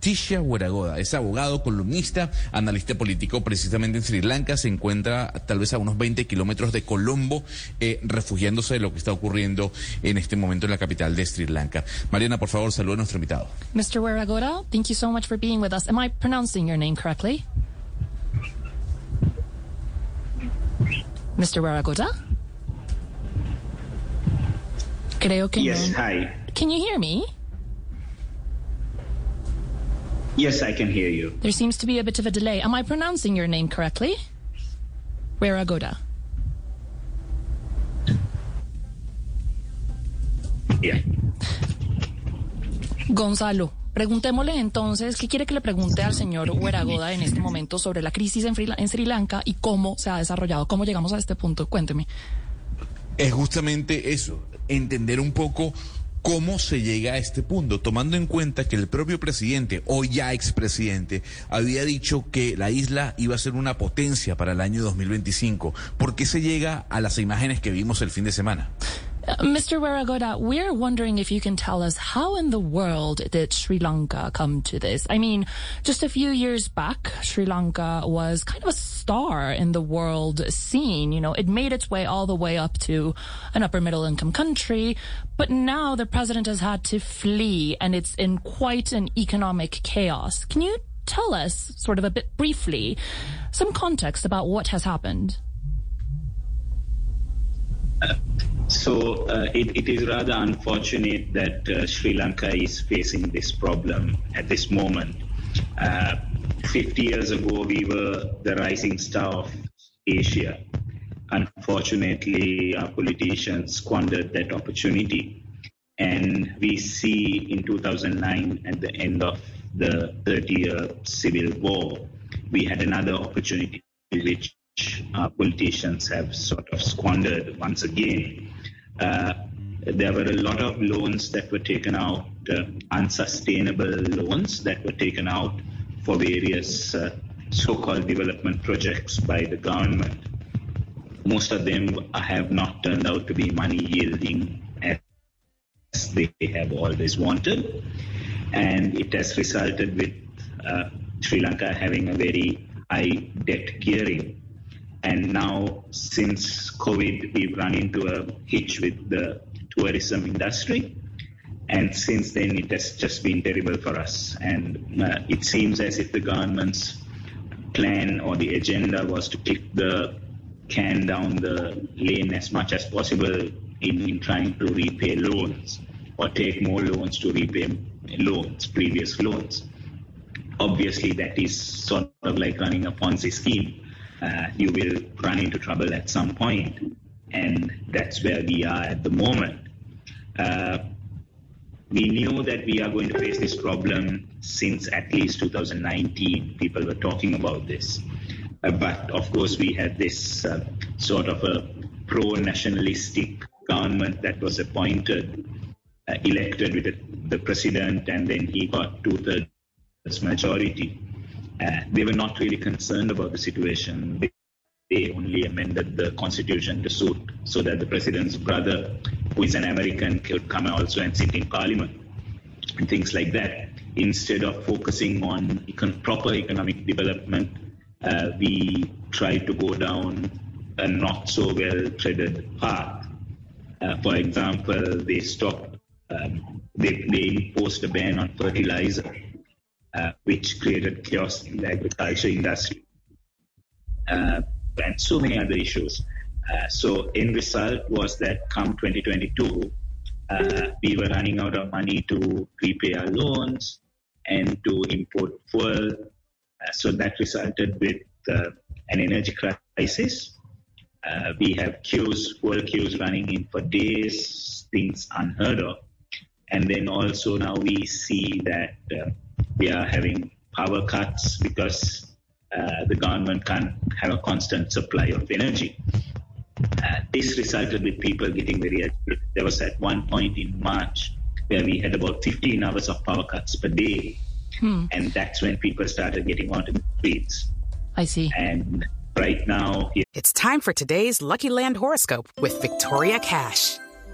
Tisha Hueragoda es abogado, columnista, analista político precisamente en Sri Lanka. Se encuentra tal vez a unos 20 kilómetros de Colombo, eh, refugiándose de lo que está ocurriendo en este momento en la capital de Sri Lanka. Mariana, por favor, saluda a nuestro invitado. Mr. Weragoda, thank you so much for being with us. Am I pronouncing your name correctly? Mr. Weragoda? Creo que Yes, no. hi. Can you hear me? Yes, I can hear you. There seems to be a bit of a delay. Am I pronouncing your name correctly? Weragoda. Yeah. Gonzalo, preguntémosle entonces qué quiere que le pregunte al señor Weragoda en este momento sobre la crisis en Sri Lanka y cómo se ha desarrollado, cómo llegamos a este punto. Cuénteme. Es justamente eso, entender un poco cómo se llega a este punto, tomando en cuenta que el propio presidente, o ya expresidente, había dicho que la isla iba a ser una potencia para el año 2025. ¿Por qué se llega a las imágenes que vimos el fin de semana? Uh, Mr. Weragoda, we're wondering if you can tell us how in the world did Sri Lanka come to this? I mean, just a few years back, Sri Lanka was kind of a star in the world scene. You know, it made its way all the way up to an upper middle income country, but now the president has had to flee and it's in quite an economic chaos. Can you tell us, sort of a bit briefly, some context about what has happened? So uh, it, it is rather unfortunate that uh, Sri Lanka is facing this problem at this moment. Uh, 50 years ago, we were the rising star of Asia. Unfortunately, our politicians squandered that opportunity. And we see in 2009, at the end of the 30 year civil war, we had another opportunity which our politicians have sort of squandered once again. Uh, there were a lot of loans that were taken out, uh, unsustainable loans that were taken out for various uh, so called development projects by the government. Most of them have not turned out to be money yielding as they have always wanted. And it has resulted with uh, Sri Lanka having a very high debt gearing. And now, since COVID, we've run into a hitch with the tourism industry. And since then, it has just been terrible for us. And uh, it seems as if the government's plan or the agenda was to kick the can down the lane as much as possible in, in trying to repay loans or take more loans to repay loans, previous loans. Obviously, that is sort of like running a Ponzi scheme. Uh, you will run into trouble at some point, and that's where we are at the moment. Uh, we knew that we are going to face this problem since at least 2019. People were talking about this. Uh, but of course, we had this uh, sort of a pro nationalistic government that was appointed, uh, elected with the, the president, and then he got two thirds majority. They were not really concerned about the situation. They, they only amended the constitution to suit so that the president's brother, who is an American, could come also and sit in parliament and things like that. Instead of focusing on econ- proper economic development, uh, we tried to go down a not so well treaded path. Uh, for example, they stopped, um, they, they imposed a ban on fertilizer, uh, which created chaos in the agriculture industry, uh, and so many other issues. Uh, so, end result was that come 2022, uh, we were running out of money to repay our loans and to import fuel. So that resulted with an energy crisis. Uh, we have queues, fuel queues running in for days, things unheard of. And then also now we see that uh, we are having power cuts because uh, the government can't have a constant supply of energy. Uh, this resulted with people getting very agitated. There was at one point in March where we had about 15 hours of power cuts per day. And that's when people started getting onto the streets. I see. And right now, It's time for today's Lucky Land horoscope with Victoria Cash.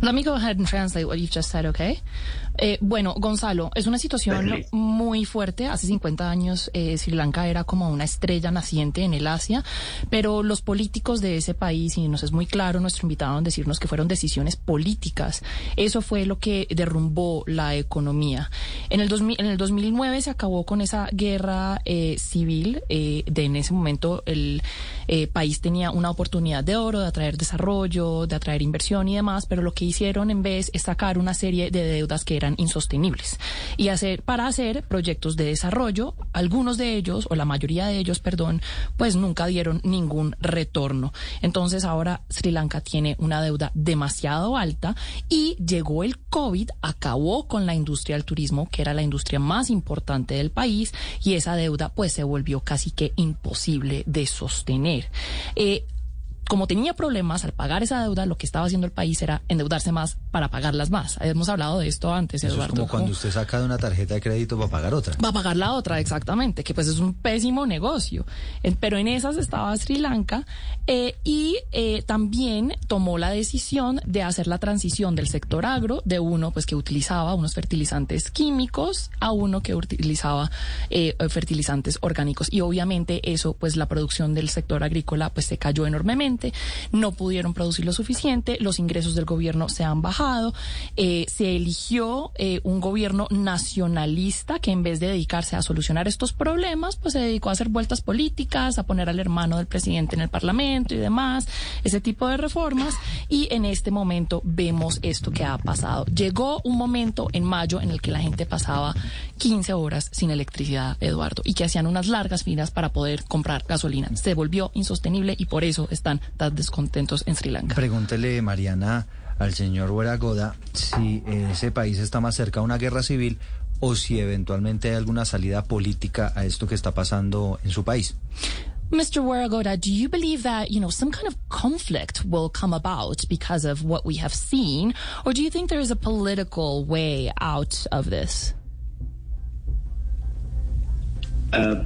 Let me go ahead and translate what you've just said, okay? Eh, bueno, Gonzalo, es una situación muy fuerte. Hace 50 años eh, Sri Lanka era como una estrella naciente en el Asia, pero los políticos de ese país, y nos es muy claro nuestro invitado en decirnos que fueron decisiones políticas, eso fue lo que derrumbó la economía. En el, 2000 en el 2009 se acabó con esa guerra eh, civil. eh, de en ese momento el eh, país tenía una oportunidad de oro de atraer desarrollo, de atraer inversión y demás, pero lo que hicieron en vez es sacar una serie de deudas que eran insostenibles y hacer para hacer proyectos de desarrollo, algunos de ellos o la mayoría de ellos, perdón, pues nunca dieron ningún retorno. Entonces ahora Sri Lanka tiene una deuda demasiado alta y llegó el COVID, acabó con la industria del turismo, que era la industria más importante del país y esa deuda pues se volvió casi que imposible de sostener. Eh, como tenía problemas al pagar esa deuda, lo que estaba haciendo el país era endeudarse más para pagarlas más. Hemos hablado de esto antes, Eso Eduardo. es como cuando usted saca de una tarjeta de crédito para pagar otra. va a pagar la otra, exactamente, que pues es un pésimo negocio. Pero en esas estaba Sri Lanka eh, y eh, también tomó la decisión de hacer la transición del sector agro, de uno pues que utilizaba unos fertilizantes químicos a uno que utilizaba eh, fertilizantes orgánicos. Y obviamente eso, pues la producción del sector agrícola pues se cayó enormemente, no pudieron producir lo suficiente, los ingresos del gobierno se han bajado, eh, se eligió eh, un gobierno nacionalista que en vez de dedicarse a solucionar estos problemas, pues se dedicó a hacer vueltas políticas, a poner al hermano del presidente en el parlamento y demás, ese tipo de reformas. Y en este momento vemos esto que ha pasado. Llegó un momento en mayo en el que la gente pasaba 15 horas sin electricidad, Eduardo, y que hacían unas largas filas para poder comprar gasolina. Se volvió insostenible y por eso están tan descontentos en Sri Lanka. Pregúntele, Mariana, al señor Hueragoda si ese país está más cerca a una guerra civil o si eventualmente hay alguna salida política a esto que está pasando en su país. Mr. Waragoda, do you believe that, you know, some kind of conflict will come about because of what we have seen? Or do you think there is a political way out of this? Uh,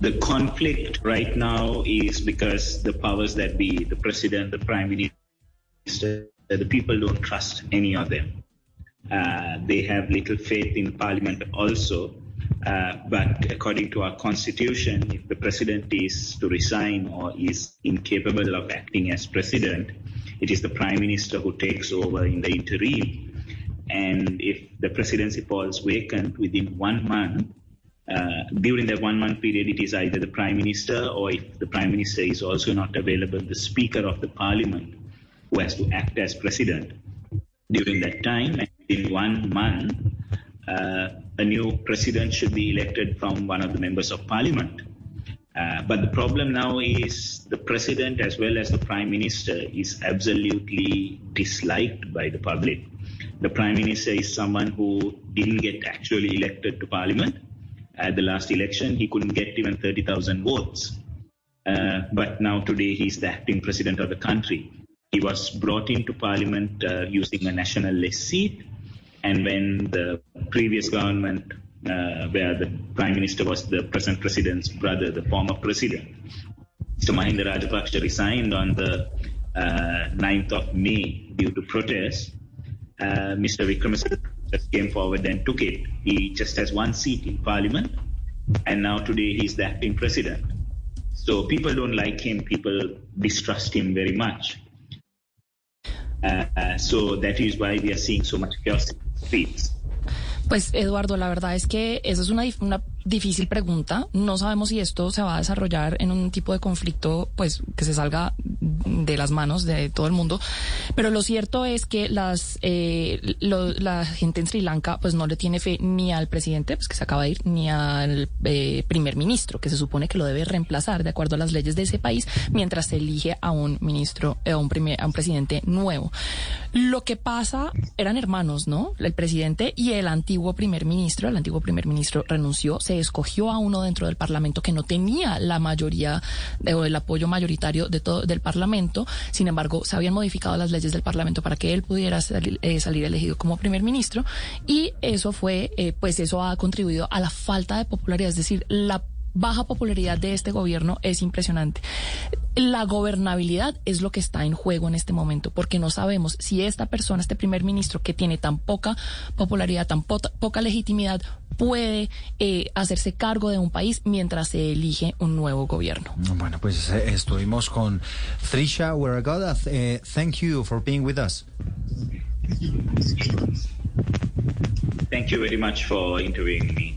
the conflict right now is because the powers that be, the president, the prime minister, the people don't trust any of them. Uh, they have little faith in parliament also. Uh, but according to our constitution, if the president is to resign or is incapable of acting as president, it is the prime minister who takes over in the interim. And if the presidency falls vacant within one month, uh, during that one month period, it is either the prime minister or if the prime minister is also not available, the speaker of the parliament who has to act as president. During that time, in one month, uh, a new president should be elected from one of the members of parliament. Uh, but the problem now is the president as well as the prime minister is absolutely disliked by the public. The prime minister is someone who didn't get actually elected to parliament. At the last election, he couldn't get even 30,000 votes. Uh, but now today he's the acting president of the country. He was brought into parliament uh, using a national list seat. And when the previous government, uh, where the prime minister was the present president's brother, the former president, Mr. Mahinda Rajapaksa resigned on the uh, 9th of May due to protests, Uh, Mr. Wickremesinghe just came forward and took it. He just has one seat in parliament, and now today he's the acting president. So people don't like him. People distrust him very much. Uh, so that is why we are seeing so much chaos in the streets. Pues Eduardo, la verdad es que esa es una, una difícil pregunta. No sabemos si esto se va a desarrollar en un tipo de conflicto, pues que se salga de las manos de todo el mundo. Pero lo cierto es que las eh, la gente en Sri Lanka, pues no le tiene fe ni al presidente, pues que se acaba de ir, ni al eh, primer ministro, que se supone que lo debe reemplazar de acuerdo a las leyes de ese país, mientras se elige a un ministro, eh, a un primer, a un presidente nuevo. Lo que pasa eran hermanos, ¿no? El presidente y el antiguo primer ministro. El antiguo primer ministro renunció, se escogió a uno dentro del Parlamento que no tenía la mayoría de- o el apoyo mayoritario de todo del Parlamento. Sin embargo, se habían modificado las leyes del Parlamento para que él pudiera salir, eh, salir elegido como primer ministro y eso fue, eh, pues eso ha contribuido a la falta de popularidad, es decir, la baja popularidad de este gobierno es impresionante. La gobernabilidad es lo que está en juego en este momento, porque no sabemos si esta persona, este primer ministro que tiene tan poca popularidad, tan po- poca legitimidad, puede eh, hacerse cargo de un país mientras se elige un nuevo gobierno. Bueno, pues eh, estuvimos con Trisha Weragoda. Eh, thank you for being with us. Thank you very much for interviewing me.